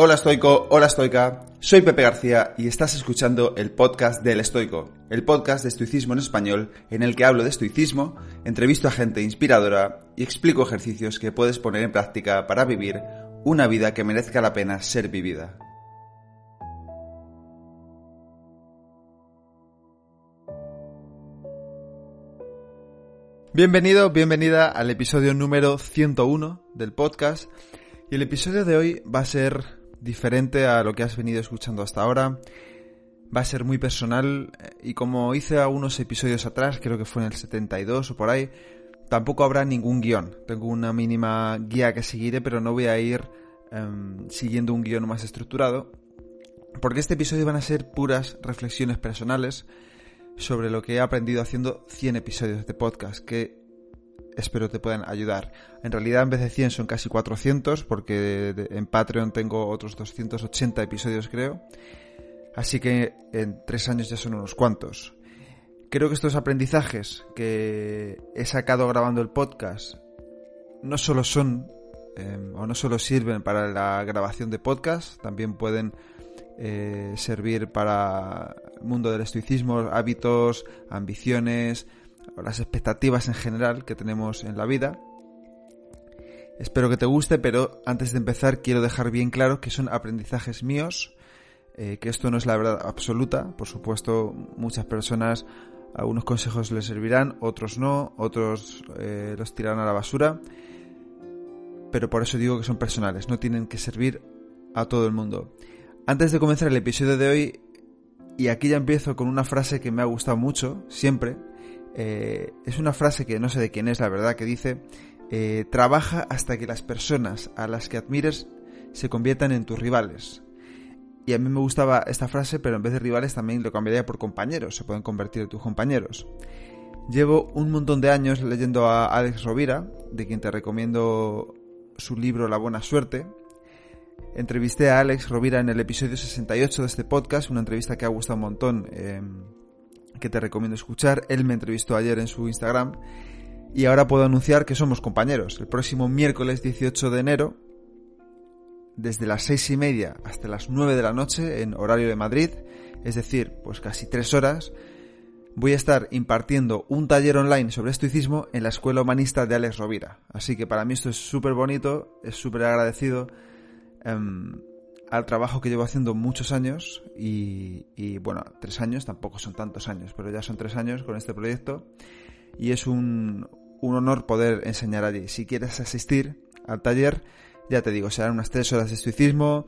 Hola estoico, hola estoica, soy Pepe García y estás escuchando el podcast del estoico, el podcast de estoicismo en español en el que hablo de estoicismo, entrevisto a gente inspiradora y explico ejercicios que puedes poner en práctica para vivir una vida que merezca la pena ser vivida. Bienvenido, bienvenida al episodio número 101 del podcast. Y el episodio de hoy va a ser diferente a lo que has venido escuchando hasta ahora. Va a ser muy personal y como hice a unos episodios atrás, creo que fue en el 72 o por ahí, tampoco habrá ningún guion. Tengo una mínima guía que seguiré, pero no voy a ir em, siguiendo un guion más estructurado. Porque este episodio van a ser puras reflexiones personales sobre lo que he aprendido haciendo 100 episodios de podcast, que espero te puedan ayudar. En realidad en vez de 100 son casi 400 porque en Patreon tengo otros 280 episodios creo. Así que en tres años ya son unos cuantos. Creo que estos aprendizajes que he sacado grabando el podcast no solo son em, o no solo sirven para la grabación de podcast, también pueden eh, servir para el mundo del estoicismo, hábitos, ambiciones, las expectativas en general que tenemos en la vida. Espero que te guste, pero antes de empezar quiero dejar bien claro que son aprendizajes míos, eh, que esto no es la verdad absoluta. Por supuesto, muchas personas, algunos consejos les servirán, otros no, otros eh, los tirarán a la basura. Pero por eso digo que son personales, no tienen que servir a todo el mundo. Antes de comenzar el episodio de hoy, y aquí ya empiezo con una frase que me ha gustado mucho, siempre, eh, es una frase que no sé de quién es, la verdad, que dice, eh, trabaja hasta que las personas a las que admires se conviertan en tus rivales. Y a mí me gustaba esta frase, pero en vez de rivales también lo cambiaría por compañeros, se pueden convertir en tus compañeros. Llevo un montón de años leyendo a Alex Rovira, de quien te recomiendo su libro La Buena Suerte. Entrevisté a Alex Rovira en el episodio 68 de este podcast, una entrevista que ha gustado un montón. Em, que te recomiendo escuchar. Él me entrevistó ayer en su Instagram y ahora puedo anunciar que somos compañeros. El próximo miércoles 18 de enero, desde las seis y media hasta las 9 de la noche en horario de Madrid, es decir, pues casi tres horas, voy a estar impartiendo un taller online sobre estoicismo en la Escuela Humanista de Alex Rovira. Así que para mí esto es súper bonito, es súper agradecido. Em, al trabajo que llevo haciendo muchos años y, bueno, tres años, tampoco son tantos años, pero ya son tres años con este proyecto y es un, un honor poder enseñar allí. Si quieres asistir al taller, ya te digo, serán unas tres horas de estoicismo,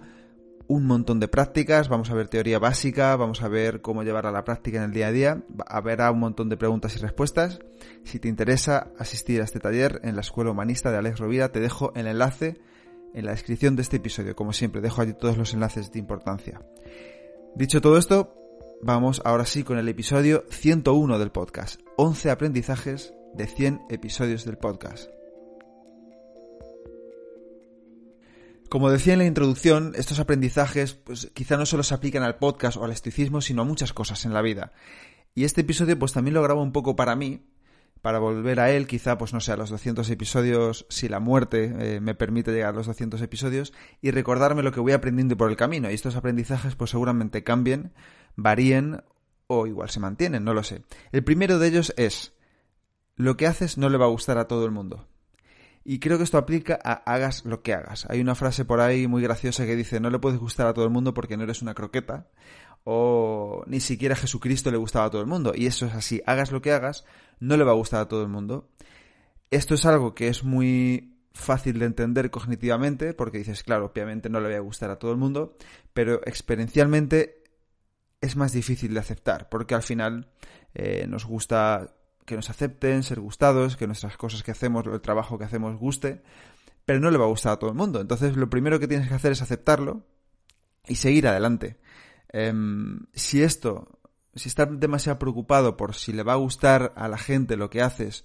un montón de prácticas, vamos a ver teoría básica, vamos a ver cómo llevar a la práctica en el día a día, habrá un montón de preguntas y respuestas. Si te interesa asistir a este taller en la Escuela Humanista de Alex Rovira, te dejo el enlace en la descripción de este episodio. Como siempre, dejo allí todos los enlaces de importancia. Dicho todo esto, vamos ahora sí con el episodio 101 del podcast. 11 aprendizajes de 100 episodios del podcast. Como decía en la introducción, estos aprendizajes pues, quizá no solo se aplican al podcast o al estoicismo, sino a muchas cosas en la vida. Y este episodio pues también lo grabo un poco para mí, para volver a él, quizá, pues no sé, a los 200 episodios, si la muerte eh, me permite llegar a los 200 episodios, y recordarme lo que voy aprendiendo por el camino. Y estos aprendizajes, pues seguramente cambien, varíen o igual se mantienen, no lo sé. El primero de ellos es, lo que haces no le va a gustar a todo el mundo. Y creo que esto aplica a hagas lo que hagas. Hay una frase por ahí muy graciosa que dice, no le puedes gustar a todo el mundo porque no eres una croqueta o ni siquiera Jesucristo le gustaba a todo el mundo. Y eso es así, hagas lo que hagas, no le va a gustar a todo el mundo. Esto es algo que es muy fácil de entender cognitivamente, porque dices, claro, obviamente no le va a gustar a todo el mundo, pero experiencialmente es más difícil de aceptar, porque al final eh, nos gusta que nos acepten, ser gustados, que nuestras cosas que hacemos, el trabajo que hacemos guste, pero no le va a gustar a todo el mundo. Entonces lo primero que tienes que hacer es aceptarlo y seguir adelante. Em, si esto, si estás demasiado preocupado por si le va a gustar a la gente lo que haces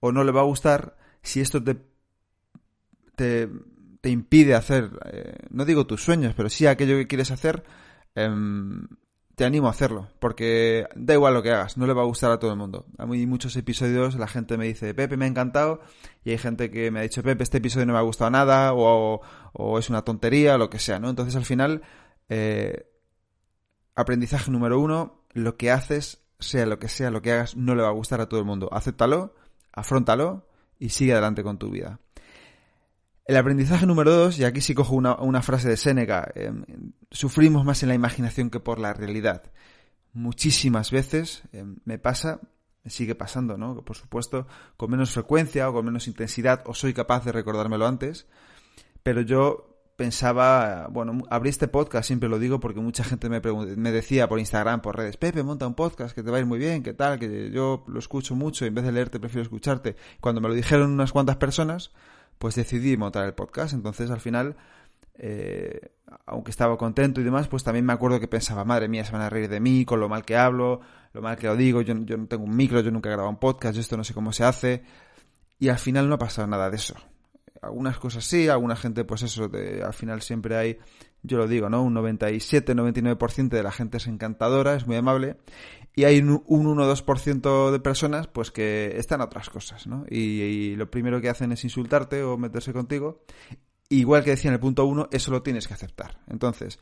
o no le va a gustar, si esto te, te, impide hacer, eh, no digo tus sueños, pero sí aquello que quieres hacer, em, te animo a hacerlo, porque da igual lo que hagas, no le va a gustar a todo el mundo. Mí muchos episodios la gente me dice, Pepe, me ha encantado, y hay gente que me ha dicho, Pepe, este episodio no me ha gustado nada, o, o es una tontería, o lo que sea, ¿no? Entonces al final, eh, aprendizaje número uno, lo que haces, sea lo que sea, lo que hagas, no le va a gustar a todo el mundo. Acéptalo, afrontalo y sigue adelante con tu vida. El aprendizaje número dos, y aquí sí cojo una, frase de Séneca, em, sufrimos más en la imaginación que por la realidad. Muchísimas veces em, me pasa, me sigue pasando, ¿no? Por supuesto, con menos frecuencia o con menos intensidad, o soy capaz de recordármelo antes, pero yo pensaba, bueno, abrí este podcast, siempre lo digo porque mucha gente me, me decía por Instagram, por redes, Pepe, monta un podcast que te va a ir muy bien, ¿qué tal? Que yo lo escucho mucho y en vez de leerte prefiero escucharte. Cuando me lo dijeron unas cuantas personas, pues decidí montar el podcast. Entonces, al final, eh, aunque estaba contento y demás, pues también me acuerdo que pensaba, madre mía, se van a reír de mí, con lo mal que hablo, lo mal que lo digo, yo, yo no tengo un micro, yo nunca he grabado un podcast, yo esto no sé cómo se hace. Y al final no ha pasado nada de eso. Algunas cosas sí, alguna gente, pues eso, al final siempre hay, yo lo digo, ¿no? Un 97, 99% de la gente es encantadora, es muy amable y hay un, 1 o 2% de personas pues que están a otras cosas, ¿no? Y, lo primero que hacen es insultarte o meterse contigo. Igual que decía en el punto 1, eso lo tienes que aceptar. Entonces,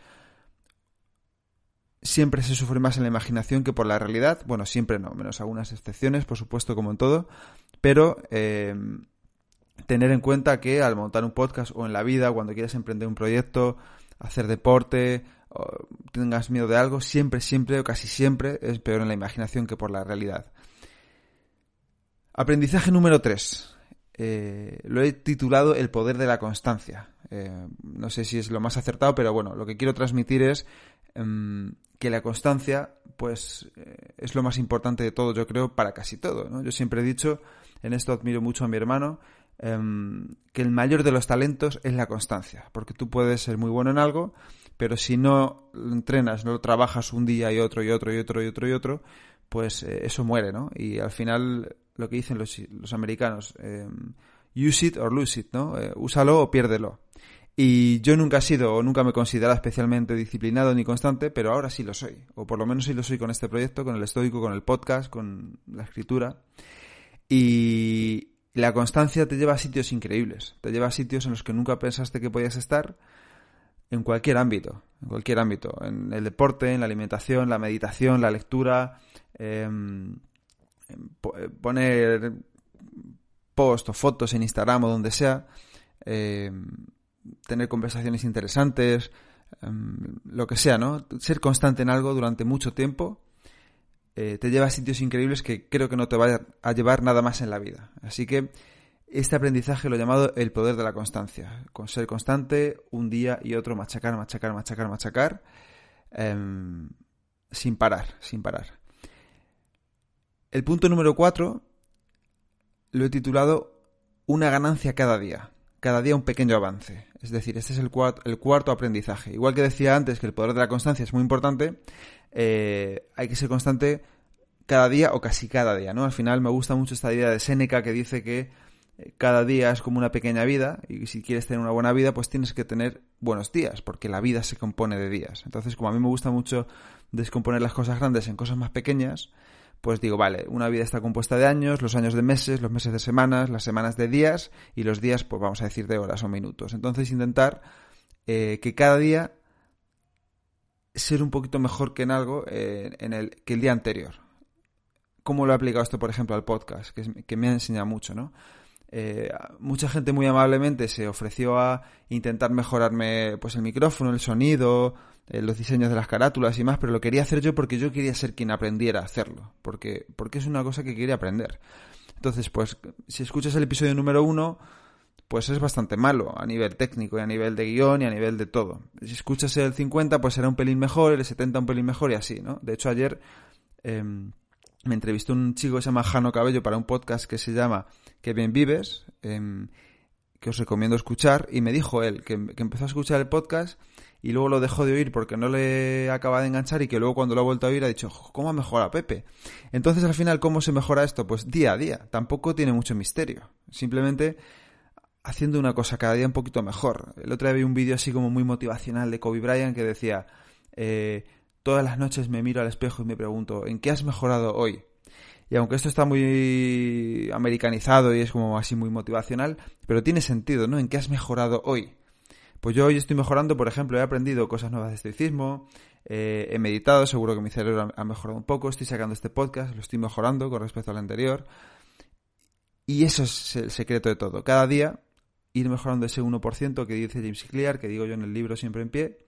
siempre se sufre más en la imaginación que por la realidad. Bueno, siempre no, menos algunas excepciones, por supuesto, como en todo. Pero eh, tener en cuenta que al montar un podcast o en la vida, cuando quieres emprender un proyecto, hacer deporte, tengas miedo de algo, siempre, siempre o casi siempre es peor en la imaginación que por la realidad. Aprendizaje número 3. Eh, lo he titulado El poder de la constancia. Eh, no sé si es lo más acertado, pero bueno, lo que quiero transmitir es em, que la constancia, pues, eh, es lo más importante de todo, yo creo, para casi todo. Yo siempre he dicho, en esto admiro mucho a mi hermano, em, que el mayor de los talentos es la constancia, porque tú puedes ser muy bueno en algo, pero si no entrenas, no trabajas un día y otro y otro y otro y otro y otro, pues eh, eso muere, ¿no? Y al final lo que dicen los, americanos, eh, use it or lose it, ¿no? Eh, úsalo o piérdelo. Y yo nunca he sido o nunca me he considerado especialmente disciplinado ni constante, pero ahora sí lo soy. O por lo menos sí lo soy con este proyecto, con el estoico, con el podcast, con la escritura. Y la constancia te lleva a sitios increíbles. Te lleva a sitios en los que nunca pensaste que podías estar en cualquier ámbito, en cualquier ámbito, en el deporte, en la alimentación, la meditación, la lectura, em, em, eh, poner post o fotos en Instagram o donde sea, em, tener conversaciones interesantes, lo que sea, ¿no? Ser constante en algo durante mucho tiempo eh, te lleva a sitios increíbles que creo que no te va a llevar nada más en la vida. Así que este aprendizaje lo he llamado el poder de la constancia. Con ser constante, un día y otro, machacar, machacar, machacar, machacar, em, sin parar, sin parar. El punto número cuatro lo he titulado Una ganancia cada día. Cada día un pequeño avance. Es decir, este es el, el cuarto aprendizaje. Igual que decía antes que el poder de la constancia es muy importante, eh, hay que ser constante cada día o casi cada día, ¿no? Al final me gusta mucho esta idea de Séneca que dice que cada día es como una pequeña vida y si quieres tener una buena vida pues tienes que tener buenos días porque la vida se compone de días. Entonces como a mí me gusta mucho descomponer las cosas grandes en cosas más pequeñas, pues digo, vale, una vida está compuesta de años, los años de meses, los meses de semanas, las semanas de días y los días pues vamos a decir de horas o minutos. Entonces intentar eh, que cada día ser un poquito mejor que en algo eh, en el, que el día anterior. ¿Cómo lo he aplicado esto, por ejemplo, al podcast? Que, que me ha enseñado mucho, ¿no? Eh, mucha gente muy amablemente se ofreció a intentar mejorarme pues el micrófono, el sonido, eh, los diseños de las carátulas y más, pero lo quería hacer yo porque yo quería ser quien aprendiera a hacerlo, porque, porque es una cosa que quería aprender. Entonces, pues, si escuchas el episodio número uno, pues es bastante malo a nivel técnico y a nivel de guion y a nivel de todo. Si escuchas el 50, pues será un pelín mejor, el 70 un pelín mejor y así, ¿no? De hecho, ayer... Em, me entrevistó un chico que se llama Jano Cabello para un podcast que se llama Que bien vives, em, que os recomiendo escuchar, y me dijo él que, empezó a escuchar el podcast y luego lo dejó de oír porque no le acaba de enganchar y que luego cuando lo ha vuelto a oír ha dicho, ¿cómo ha mejorado Pepe? Entonces al final, ¿cómo se mejora esto? Pues día a día, tampoco tiene mucho misterio, simplemente haciendo una cosa cada día un poquito mejor. El otro día vi un vídeo así como muy motivacional de Kobe Bryant que decía, eh, todas las noches me miro al espejo y me pregunto, ¿en qué has mejorado hoy? Y aunque esto está muy americanizado y es como así muy motivacional, pero tiene sentido, ¿no? ¿En qué has mejorado hoy? Pues yo hoy estoy mejorando, por ejemplo, he aprendido cosas nuevas de estoicismo, eh, he meditado, seguro que mi cerebro ha mejorado un poco, estoy sacando este podcast, lo estoy mejorando con respecto al anterior. Y eso es el secreto de todo. Cada día ir mejorando ese 1% que dice James Clear, que digo yo en el libro siempre en pie,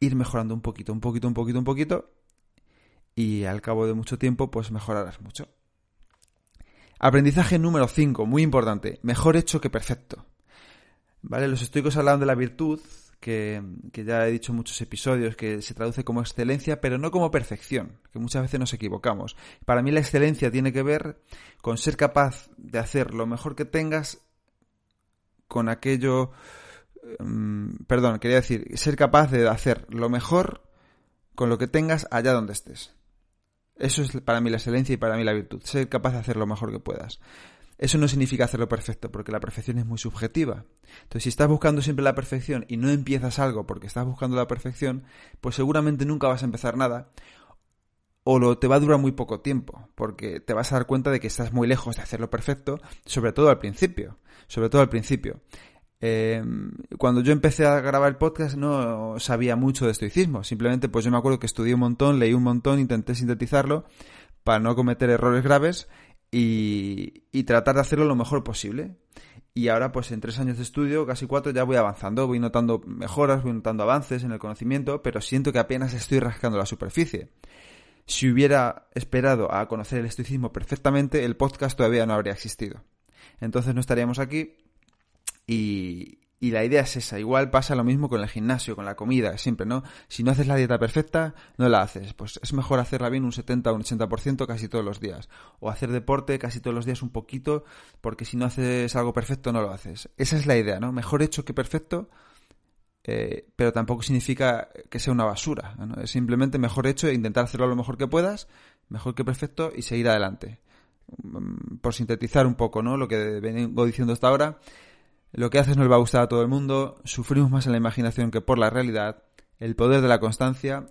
ir mejorando un poquito, un poquito, un poquito, un poquito, y al cabo de mucho tiempo, pues mejorarás mucho. Aprendizaje número 5, muy importante, mejor hecho que perfecto. ¿Vale? Los estoicos hablan de la virtud, que, que, ya he dicho en muchos episodios, que se traduce como excelencia, pero no como perfección, que muchas veces nos equivocamos. Para mí la excelencia tiene que ver con ser capaz de hacer lo mejor que tengas con aquello... Em, perdón, quería decir, ser capaz de hacer lo mejor con lo que tengas allá donde estés. Eso es para mí la excelencia y para mí la virtud, ser capaz de hacer lo mejor que puedas. Eso no significa hacerlo perfecto, porque la perfección es muy subjetiva. Entonces, si estás buscando siempre la perfección y no empiezas algo porque estás buscando la perfección, pues seguramente nunca vas a empezar nada o lo, te va a durar muy poco tiempo, porque te vas a dar cuenta de que estás muy lejos de hacerlo perfecto, sobre todo al principio, sobre todo al principio. Eh, cuando yo empecé a grabar el podcast no sabía mucho de estoicismo, simplemente pues yo me acuerdo que estudié un montón, leí un montón, intenté sintetizarlo para no cometer errores graves y, y tratar de hacerlo lo mejor posible. Y ahora, pues en tres años de estudio, casi cuatro, ya voy avanzando, voy notando mejoras, voy notando avances en el conocimiento, pero siento que apenas estoy rascando la superficie. Si hubiera esperado a conocer el estoicismo perfectamente, el podcast todavía no habría existido. Entonces no estaríamos aquí y, la idea es esa. Igual pasa lo mismo con el gimnasio, con la comida, siempre, ¿no? Si no haces la dieta perfecta, no la haces. Pues es mejor hacerla bien un 70 o un 80% casi todos los días. O hacer deporte casi todos los días un poquito, porque si no haces algo perfecto, no lo haces. Esa es la idea, ¿no? Mejor hecho que perfecto, eh, pero tampoco significa que sea una basura. Es simplemente mejor hecho e intentar hacerlo lo mejor que puedas, mejor que perfecto y seguir adelante. Mm, por sintetizar un poco, ¿no? Lo que vengo diciendo hasta ahora lo que haces no le va a gustar a todo el mundo, sufrimos más en la imaginación que por la realidad, el poder de la constancia,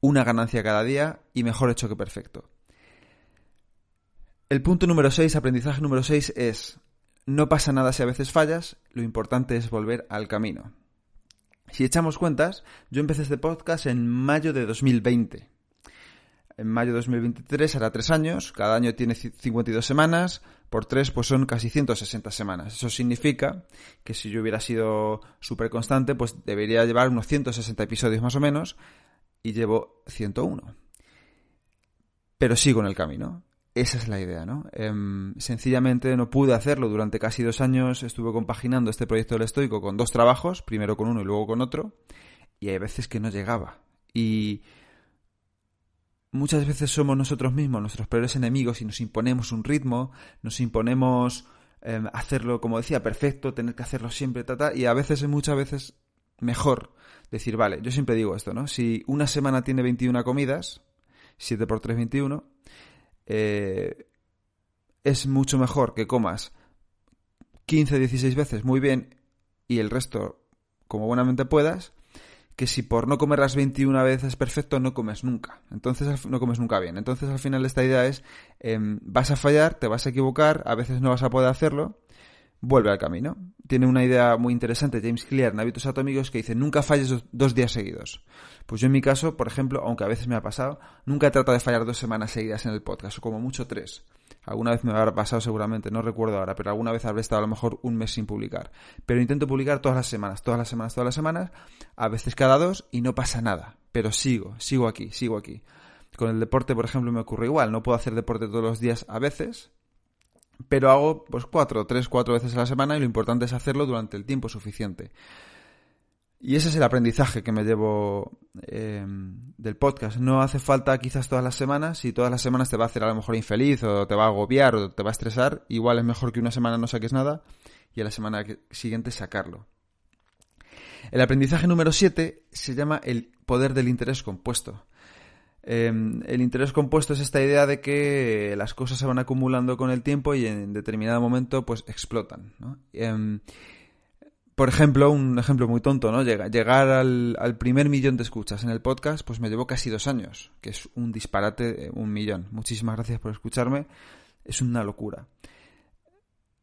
una ganancia cada día y mejor hecho que perfecto. El punto número 6, aprendizaje número 6 es, no pasa nada si a veces fallas, lo importante es volver al camino. Si echamos cuentas, yo empecé este podcast en mayo de 2020 en mayo de 2023 hará tres años, cada año tiene 52 semanas, por tres pues son casi 160 semanas. Eso significa que si yo hubiera sido súper constante, pues debería llevar unos 160 episodios más o menos, y llevo 101. Pero sigo en el camino. Esa es la idea, ¿no? Em, sencillamente no pude hacerlo durante casi dos años. Estuve compaginando este proyecto del estoico con dos trabajos, primero con uno y luego con otro, y hay veces que no llegaba. Y muchas veces somos nosotros mismos nuestros peores enemigos y nos imponemos un ritmo, nos imponemos em, hacerlo, como decía, perfecto, tener que hacerlo siempre, tata, y a veces es muchas veces mejor decir, vale, yo siempre digo esto, ¿no? Si una semana tiene 21 comidas, 7 por 3, 21, eh, es mucho mejor que comas 15, 16 veces muy bien y el resto como buenamente puedas, que si por no comer las 21 veces perfecto no comes nunca. Entonces no comes nunca bien. Entonces al final esta idea es, em, vas a fallar, te vas a equivocar, a veces no vas a poder hacerlo, vuelve al camino. Tiene una idea muy interesante James Clear en Hábitos Atómicos que dice, nunca falles dos días seguidos. Pues yo en mi caso, por ejemplo, aunque a veces me ha pasado, nunca he tratado de fallar dos semanas seguidas en el podcast, o como mucho tres. Alguna vez me habrá pasado seguramente, no recuerdo ahora, pero alguna vez habré estado a lo mejor un mes sin publicar. Pero intento publicar todas las semanas, todas las semanas, todas las semanas, a veces cada dos y no pasa nada. Pero sigo, sigo aquí, sigo aquí. Con el deporte, por ejemplo, me ocurre igual. No puedo hacer deporte todos los días a veces, pero hago pues cuatro, tres, cuatro veces a la semana y lo importante es hacerlo durante el tiempo suficiente. Y ese es el aprendizaje que me llevo eh, del podcast. No hace falta quizás todas las semanas. Si todas las semanas te va a hacer a lo mejor infeliz o te va a agobiar o te va a estresar, igual es mejor que una semana no saques nada y a la semana siguiente sacarlo. El aprendizaje número 7 se llama el poder del interés compuesto. Em, el interés compuesto es esta idea de que las cosas se van acumulando con el tiempo y en determinado momento pues explotan. Em, por ejemplo, un ejemplo muy tonto, ¿no? Llegar al, primer millón de escuchas en el podcast, pues me llevó casi dos años, que es un disparate, un millón. Muchísimas gracias por escucharme, es una locura.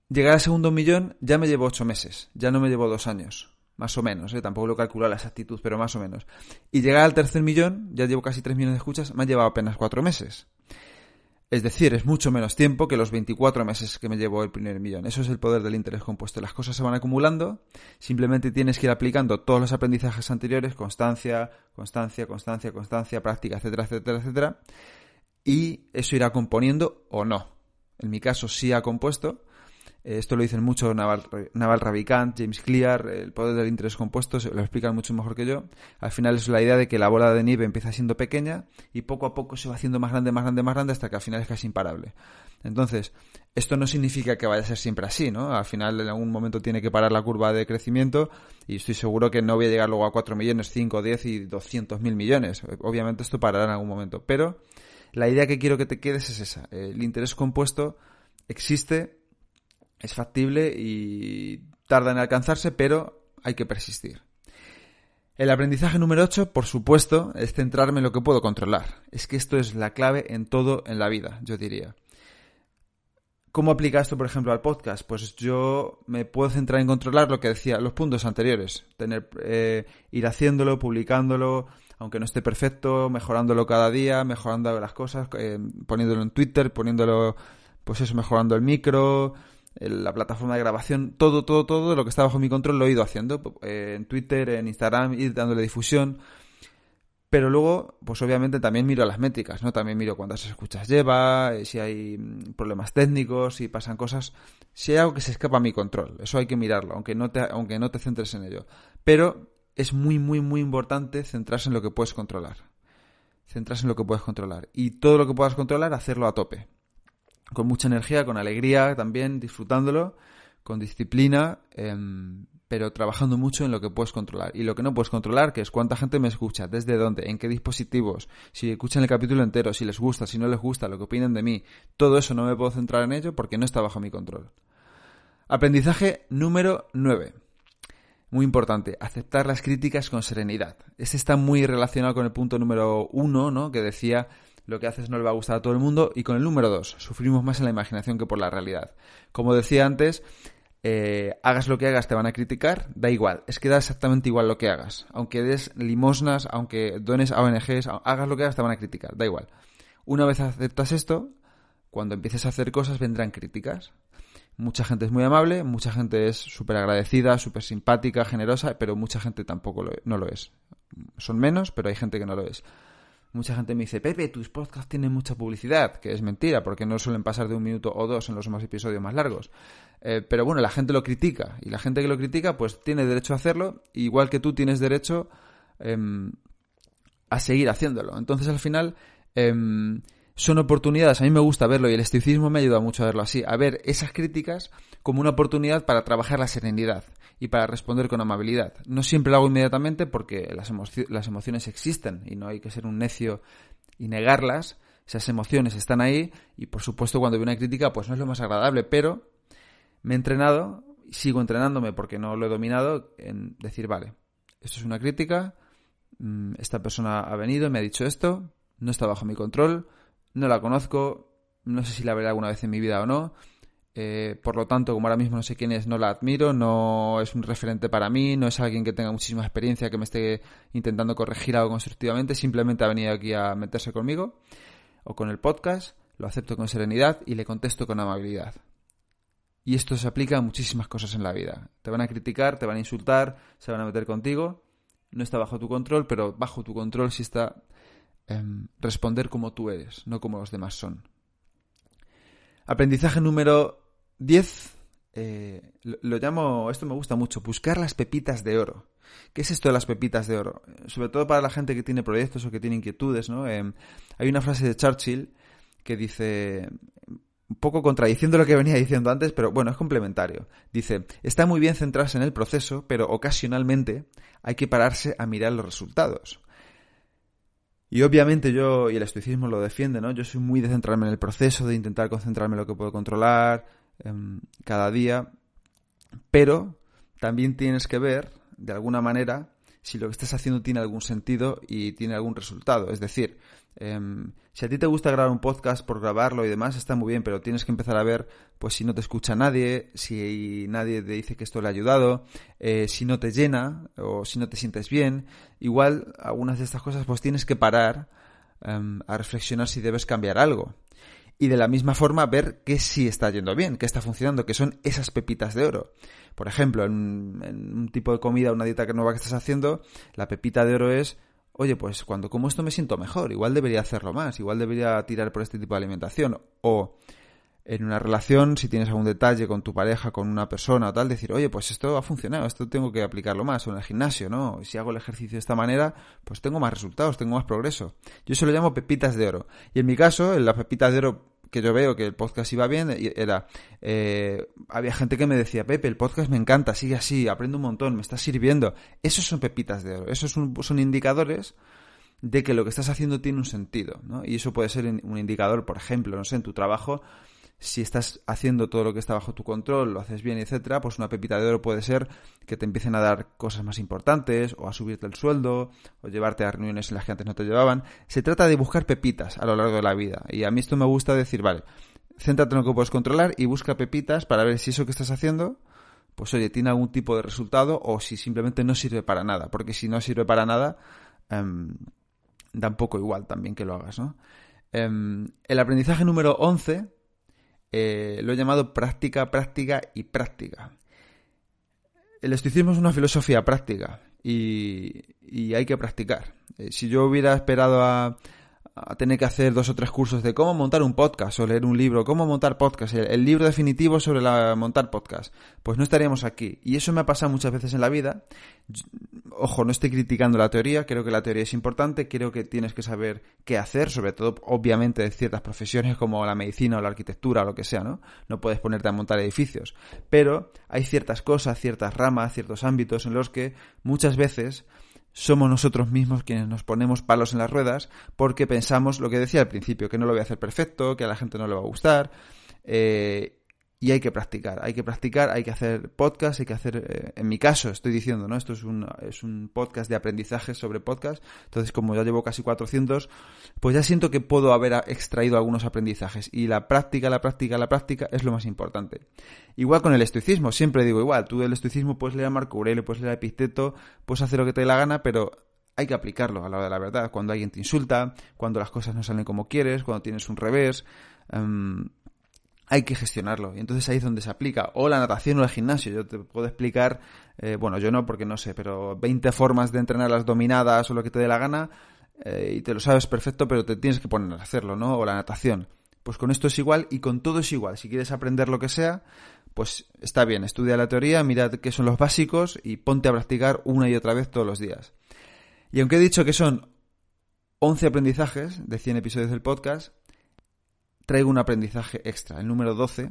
Llegar al segundo millón ya me llevó ocho meses, ya no me llevó dos años, más o menos, ¿eh? tampoco lo calculo la exactitud, pero más o menos. Y llegar al tercer millón, ya llevo casi tres millones de escuchas, me ha llevado apenas cuatro meses. Es decir, es mucho menos tiempo que los 24 meses que me llevó el primer millón. Eso es el poder del interés compuesto. Las cosas se van acumulando, simplemente tienes que ir aplicando todos los aprendizajes anteriores, constancia, constancia, constancia, constancia, práctica, etcétera, etcétera, etcétera. Y eso irá componiendo o no. En mi caso sí ha compuesto, esto lo dicen mucho Naval, Naval Ravikant, James Clear, el poder del interés compuesto, lo explican mucho mejor que yo. Al final es la idea de que la bola de nieve empieza siendo pequeña y poco a poco se va haciendo más grande, más grande, más grande hasta que al final es casi imparable. Entonces, esto no significa que vaya a ser siempre así, ¿no? Al final en algún momento tiene que parar la curva de crecimiento y estoy seguro que no voy a llegar luego a 4 millones, 5, 10 y 200 mil millones. Obviamente esto parará en algún momento, pero la idea que quiero que te quedes es esa. El interés compuesto existe es factible y tarda en alcanzarse, pero hay que persistir. El aprendizaje número 8, por supuesto, es centrarme en lo que puedo controlar. Es que esto es la clave en todo en la vida, yo diría. ¿Cómo aplica esto, por ejemplo, al podcast? Pues yo me puedo centrar en controlar lo que decía, los puntos anteriores. Tener, eh, ir haciéndolo, publicándolo, aunque no esté perfecto, mejorándolo cada día, mejorando las cosas, eh, poniéndolo en Twitter, poniéndolo, pues eso, mejorando el micro, la plataforma de grabación, todo, todo, todo lo que está bajo mi control lo he ido haciendo. Eh, en Twitter, en Instagram, ir dándole difusión. Pero luego, pues obviamente también miro las métricas, ¿no? También miro cuántas escuchas lleva, eh, si hay mm, problemas técnicos, si pasan cosas, si hay algo que se escapa a mi control. Eso hay que mirarlo, aunque no te, aunque no te centres en ello. Pero es muy, muy, muy importante centrarse en lo que puedes controlar. Centrarse en lo que puedes controlar. Y todo lo que puedas controlar, hacerlo a tope con mucha energía, con alegría también, disfrutándolo, con disciplina, em, pero trabajando mucho en lo que puedes controlar. Y lo que no puedes controlar, que es cuánta gente me escucha, desde dónde, en qué dispositivos, si escuchan el capítulo entero, si les gusta, si no les gusta, lo que opinan de mí. Todo eso no me puedo centrar en ello porque no está bajo mi control. Aprendizaje número 9. Muy importante, aceptar las críticas con serenidad. Este está muy relacionado con el punto número 1, ¿no? Que decía lo que haces no le va a gustar a todo el mundo. Y con el número dos, sufrimos más en la imaginación que por la realidad. Como decía antes, eh, hagas lo que hagas, te van a criticar, da igual, es que da exactamente igual lo que hagas. Aunque des limosnas, aunque dones a ONGs, hagas lo que hagas, te van a criticar, da igual. Una vez aceptas esto, cuando empieces a hacer cosas vendrán críticas. Mucha gente es muy amable, mucha gente es súper agradecida, súper simpática, generosa, pero mucha gente tampoco no lo es. Son menos, pero hay gente que no lo es mucha gente me dice, Pepe, tus podcasts tienen mucha publicidad, que es mentira, porque no suelen pasar de un minuto o dos en los más episodios más largos. Eh, pero bueno, la gente lo critica, y la gente que lo critica, pues tiene derecho a hacerlo, igual que tú tienes derecho em, a seguir haciéndolo. Entonces, al final, em, son oportunidades. A mí me gusta verlo y el estoicismo me ayuda mucho a verlo así, a ver esas críticas como una oportunidad para trabajar la serenidad y para responder con amabilidad. No siempre lo hago inmediatamente porque las, las emociones existen y no hay que ser un necio y negarlas. Esas emociones están ahí y por supuesto cuando veo una crítica pues no es lo más agradable, pero me he entrenado sigo entrenándome porque no lo he dominado en decir, vale, esto es una crítica, mm, esta persona ha venido, me ha dicho esto, no está bajo mi control, no la conozco, no sé si la veré alguna vez en mi vida o no. Eh, por lo tanto, como ahora mismo no sé quién es, no la admiro, no es un referente para mí, no es alguien que tenga muchísima experiencia, que me esté intentando corregir algo constructivamente, simplemente ha venido aquí a meterse conmigo o con el podcast, lo acepto con serenidad y le contesto con amabilidad. Y esto se aplica a muchísimas cosas en la vida. Te van a criticar, te van a insultar, se van a meter contigo, no está bajo tu control, pero bajo tu control sí está Em, responder como tú eres, no como los demás son. Aprendizaje número 10. eh, lo, llamo, esto me gusta mucho, buscar las pepitas de oro. ¿Qué es esto de las pepitas de oro? Sobre todo para la gente que tiene proyectos o que tiene inquietudes, ¿no? Eh, hay una frase de Churchill que dice, un poco contradiciendo lo que venía diciendo antes, pero bueno, es complementario. Dice, está muy bien centrarse en el proceso, pero ocasionalmente hay que pararse a mirar los resultados. Y obviamente yo, y el estoicismo lo defiende, ¿no? Yo soy muy de centrarme en el proceso, de intentar concentrarme en lo que puedo controlar em, cada día, pero también tienes que ver, de alguna manera, si lo que estás haciendo tiene algún sentido y tiene algún resultado. Es decir, em, si a ti te gusta grabar un podcast por grabarlo y demás, está muy bien, pero tienes que empezar a ver, pues si no te escucha nadie, si nadie te dice que esto le ha ayudado, eh, si no te llena o si no te sientes bien. Igual, algunas de estas cosas, pues tienes que parar em, a reflexionar si debes cambiar algo y de la misma forma ver qué sí está yendo bien, qué está funcionando, que son esas pepitas de oro. Por ejemplo, en, un tipo de comida, una dieta nueva que estás haciendo, la pepita de oro es, oye, pues cuando como esto me siento mejor, igual debería hacerlo más, igual debería tirar por este tipo de alimentación. O en una relación, si tienes algún detalle con tu pareja, con una persona o tal, decir, oye, pues esto ha funcionado, esto tengo que aplicarlo más, o en el gimnasio, ¿no? Si hago el ejercicio de esta manera, pues tengo más resultados, tengo más progreso. Yo eso lo llamo pepitas de oro. Y en mi caso, en las pepitas de oro que yo veo que el podcast iba bien, era, eh, había gente que me decía, Pepe, el podcast me encanta, sigue así, aprendo un montón, me está sirviendo. Esos son pepitas de oro, esos son, son indicadores de que lo que estás haciendo tiene un sentido, ¿no? Y eso puede ser un indicador, por ejemplo, no sé, en tu trabajo, si estás haciendo todo lo que está bajo tu control, lo haces bien, etcétera, pues una pepita de oro puede ser que te empiecen a dar cosas más importantes, o a subirte el sueldo, o llevarte a reuniones en las que antes no te llevaban. Se trata de buscar pepitas a lo largo de la vida. Y a mí esto me gusta decir, vale, céntrate en lo que puedes controlar y busca pepitas para ver si eso que estás haciendo, pues oye, tiene algún tipo de resultado o si simplemente no sirve para nada. Porque si no sirve para nada, em, da un poco igual también que lo hagas, ¿no? Em, el aprendizaje número 11 eh, lo he llamado práctica, práctica y práctica. El estoicismo es una filosofía práctica y, hay que practicar. Eh, si yo hubiera esperado a, a tener que hacer dos o tres cursos de cómo montar un podcast o leer un libro, cómo montar podcast, el, libro definitivo sobre la, montar podcast, pues no estaríamos aquí. Y eso me ha pasado muchas veces en la vida. Ojo, no estoy criticando la teoría, creo que la teoría es importante, creo que tienes que saber qué hacer, sobre todo, obviamente, de ciertas profesiones como la medicina o la arquitectura o lo que sea, ¿no? No puedes ponerte a montar edificios. Pero hay ciertas cosas, ciertas ramas, ciertos ámbitos en los que muchas veces somos nosotros mismos quienes nos ponemos palos en las ruedas porque pensamos lo que decía al principio, que no lo voy a hacer perfecto, que a la gente no le va a gustar. Eh, y hay que practicar, hay que practicar, hay que hacer podcast, hay que hacer, eh, en mi caso estoy diciendo, ¿no? Esto es un, es un podcast de aprendizaje sobre podcast, entonces como ya llevo casi 400, pues ya siento que puedo haber extraído algunos aprendizajes y la práctica, la práctica, la práctica es lo más importante. Igual con el estoicismo, siempre digo igual, tú del estoicismo puedes leer a Marco Aurelio, puedes leer a Epicteto, puedes hacer lo que te dé la gana, pero hay que aplicarlo a la hora de la verdad, cuando alguien te insulta, cuando las cosas no salen como quieres, cuando tienes un revés, em, hay que gestionarlo. Y entonces ahí es donde se aplica. O la natación o el gimnasio. Yo te puedo explicar, eh, bueno, yo no porque no sé, pero 20 formas de entrenar las dominadas o lo que te dé la gana eh, y te lo sabes perfecto, pero te tienes que poner a hacerlo, ¿no? O la natación. Pues con esto es igual y con todo es igual. Si quieres aprender lo que sea, pues está bien, estudia la teoría, mira qué son los básicos y ponte a practicar una y otra vez todos los días. Y aunque he dicho que son 11 aprendizajes de 100 episodios del podcast, traigo un aprendizaje extra, el número 12,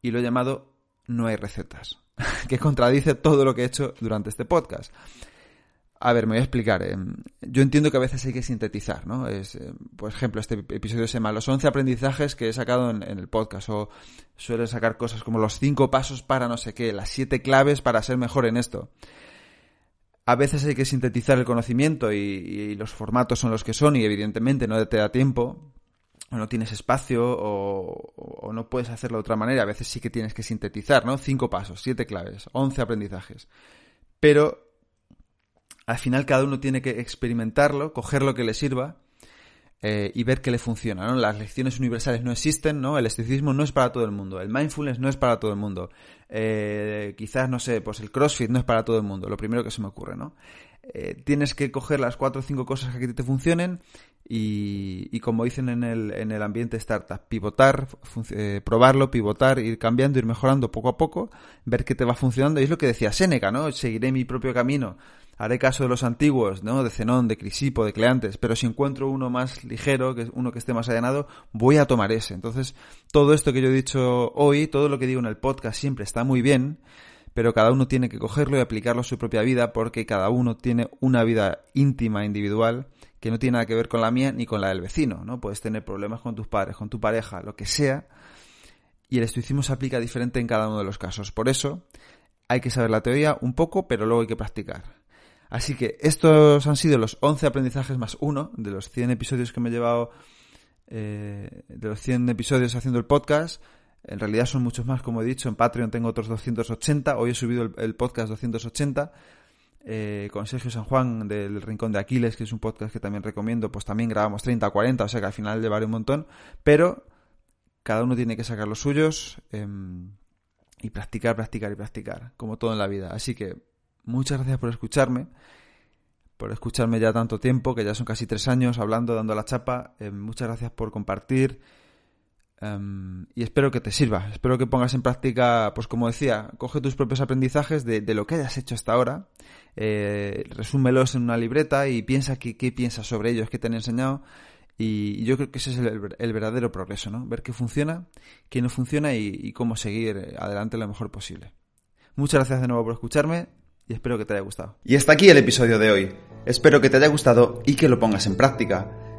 y lo he llamado No hay recetas, que contradice todo lo que he hecho durante este podcast. A ver, me voy a explicar. Eh. Yo entiendo que a veces hay que sintetizar, ¿no? Es, eh, por ejemplo, este episodio se llama Los 11 aprendizajes que he sacado en, el podcast. O suele sacar cosas como los 5 pasos para no sé qué, las 7 claves para ser mejor en esto. A veces hay que sintetizar el conocimiento y, y, los formatos son los que son y evidentemente no te da tiempo o no tienes espacio o, no puedes hacerlo de otra manera. A veces sí que tienes que sintetizar, ¿no? Cinco pasos, siete claves, once aprendizajes. Pero al final cada uno tiene que experimentarlo, coger lo que le sirva eh, y ver qué le funciona, ¿no? Las lecciones universales no existen, ¿no? El esteticismo no es para todo el mundo, el mindfulness no es para todo el mundo, eh, quizás, no sé, pues el crossfit no es para todo el mundo, lo primero que se me ocurre, ¿no? Eh, tienes que coger las cuatro o cinco cosas que a ti te funcionen y, como dicen en el, en el ambiente startup, pivotar, eh, probarlo, pivotar, ir cambiando, ir mejorando poco a poco, ver qué te va funcionando. Y es lo que decía Séneca, ¿no? Seguiré mi propio camino, haré caso de los antiguos, ¿no? De Zenón, de Crisipo, de Cleantes, pero si encuentro uno más ligero, que uno que esté más allanado, voy a tomar ese. Entonces, todo esto que yo he dicho hoy, todo lo que digo en el podcast siempre está muy bien, pero cada uno tiene que cogerlo y aplicarlo a su propia vida porque cada uno tiene una vida íntima, individual, que no tiene nada que ver con la mía ni con la del vecino, ¿no? Puedes tener problemas con tus padres, con tu pareja, lo que sea, y el estoicismo se aplica diferente en cada uno de los casos. Por eso hay que saber la teoría un poco, pero luego hay que practicar. Así que estos han sido los 11 aprendizajes más uno de los 100 episodios que me he llevado, eh, de los 100 episodios haciendo el podcast. En realidad son muchos más, como he dicho. En Patreon tengo otros 280. Hoy he subido el, podcast 280. Eh, con Sergio San Juan del Rincón de Aquiles, que es un podcast que también recomiendo, pues también grabamos 30 o 40, o sea que al final llevaré un montón, pero cada uno tiene que sacar los suyos em, y practicar, practicar y practicar, como todo en la vida. Así que muchas gracias por escucharme, por escucharme ya tanto tiempo, que ya son casi tres años hablando, dando la chapa. Em, muchas gracias por compartir Em, y espero que te sirva, espero que pongas en práctica, pues como decía, coge tus propios aprendizajes de, lo que hayas hecho hasta ahora, eh, resúmelos en una libreta y piensa qué, piensas sobre ellos, qué te han enseñado. Y yo creo que ese es el, verdadero progreso, ¿no? Ver qué funciona, qué no funciona y, cómo seguir adelante lo mejor posible. Muchas gracias de nuevo por escucharme y espero que te haya gustado. Y hasta aquí el episodio de hoy. Espero que te haya gustado y que lo pongas en práctica.